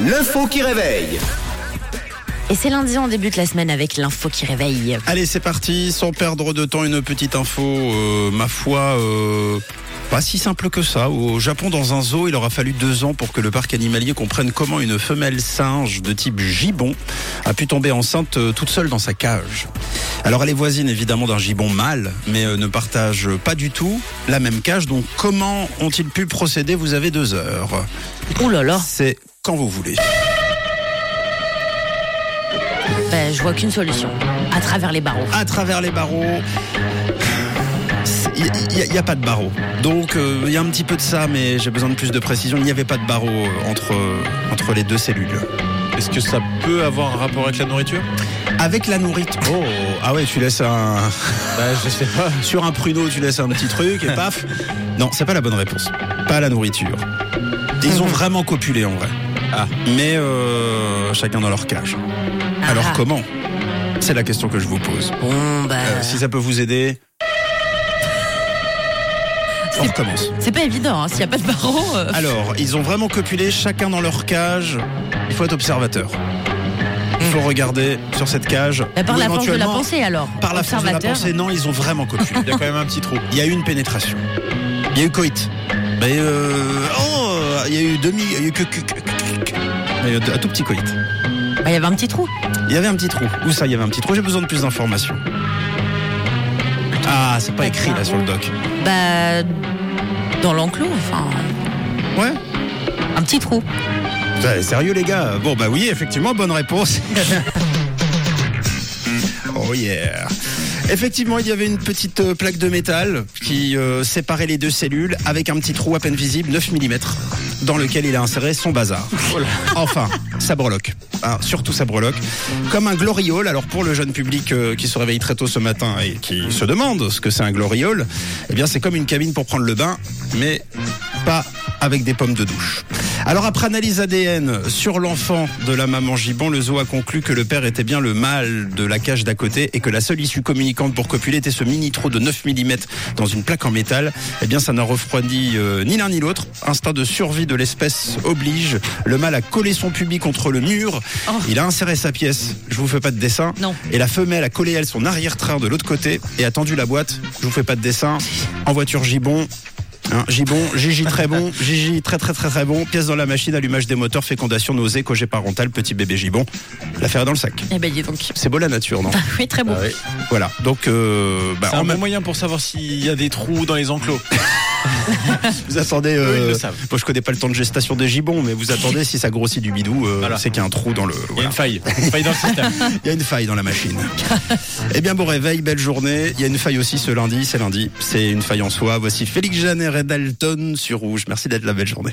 L'info qui réveille. Et c'est lundi, on débute la semaine avec l'info qui réveille. Allez, c'est parti, sans perdre de temps, une petite info, euh, ma foi, euh, pas si simple que ça. Au Japon, dans un zoo, il aura fallu deux ans pour que le parc animalier comprenne comment une femelle singe de type gibbon a pu tomber enceinte euh, toute seule dans sa cage. Alors elle est voisine évidemment d'un gibbon mâle, mais ne partage pas du tout la même cage. Donc comment ont-ils pu procéder? Vous avez deux heures. Ouh là là, C'est quand vous voulez. ben, je vois qu'une solution. À travers les barreaux. à travers les barreaux. Il n'y a, pas de barreaux. Donc euh, il y a un petit peu de ça, mais j'ai besoin de plus de précision. Il n'y avait pas de barreaux euh, entre, euh, entre les deux cellules. Est-ce que ça peut avoir un rapport avec la nourriture? Avec la nourriture. Oh, ah ouais, tu laisses un. Bah, je sais pas. Sur un pruneau, tu laisses un petit truc et paf. Non, c'est pas la bonne réponse. Pas la nourriture. Ils ont vraiment copulé en vrai. Ah. Mais euh, chacun dans leur cage. Alors Ah. comment? C'est la question que je vous pose. Bon, bah. Euh, si ça peut vous aider. On recommence. C'est pas évident, hein, s'il n'y a pas de barreaux. euh, Alors, ils ont vraiment copulé, chacun dans leur cage. Il faut être observateur. Il faut regarder sur cette cage. bah, par la force de la pensée alors. Par la force de la pensée, non, ils ont vraiment copulé. Il y a quand même un petit trou. Il y a eu une pénétration. Il y a eu coït. Mais euh, oh, il y a eu demi, il y a eu que, que- que- que- que- il y a eu un tout petit coït. Bah, Il y avait un petit trou. Il y avait un petit trou. Où ça, il y avait un petit trou? J'ai besoin de plus d'informations. Ah, c'est pas écrit là sur le doc. Bah. Dans l'enclos, enfin. Ouais. Un petit trou. Sérieux les gars? Bon bah oui, effectivement, bonne réponse. oh yeah. Effectivement, il y avait une petite euh, plaque de métal qui euh, séparait les deux cellules avec un petit trou à peine visible, 9 mm, dans lequel il a inséré son bazar. Enfin, ça breloque. Hein, surtout ça breloque. Comme un gloriole. Alors pour le jeune public euh, qui se réveille très tôt ce matin et qui se demande ce que c'est un gloriole, eh bien c'est comme une cabine pour prendre le bain, mais pas avec des pommes de douche. Alors après analyse ADN sur l'enfant de la maman Gibbon, le zoo a conclu que le père était bien le mâle de la cage d'à côté et que la seule issue communicante pour copuler était ce mini trou de 9 mm dans une plaque en métal. Eh bien ça n'a refroidi euh, ni l'un ni l'autre. Instinct de survie de l'espèce oblige. Le mâle a collé son pubis contre le mur. Oh. Il a inséré sa pièce. Je vous fais pas de dessin. Non. Et la femelle a collé elle son arrière-train de l'autre côté et a tendu la boîte. Je vous fais pas de dessin. En voiture Gibbon. Hein, Gibon, Gigi très bon, Gigi très très très très bon, pièce dans la machine, allumage des moteurs, fécondation, nausée, cogé parental, petit bébé Gibon. L'affaire est dans le sac. Eh ben, dis donc. C'est beau la nature, non Oui, très beau. Ah oui. Voilà. Donc, euh, bah, C'est en un bon même- moyen pour savoir s'il y a des trous dans les enclos. vous attendez. Euh, le savent. moi, je connais pas le temps de gestation des gibons, mais vous attendez si ça grossit du bidou, euh, Voilà. c'est qu'il y a un trou dans le. Il y a une faille. Une faille dans le système. Il y a une faille dans la machine. eh bien, bon réveil, belle journée. Il y a une faille aussi ce lundi, c'est lundi. C'est une faille en soi. Voici Félix Janer Red sur Rouge. Merci d'être la belle journée.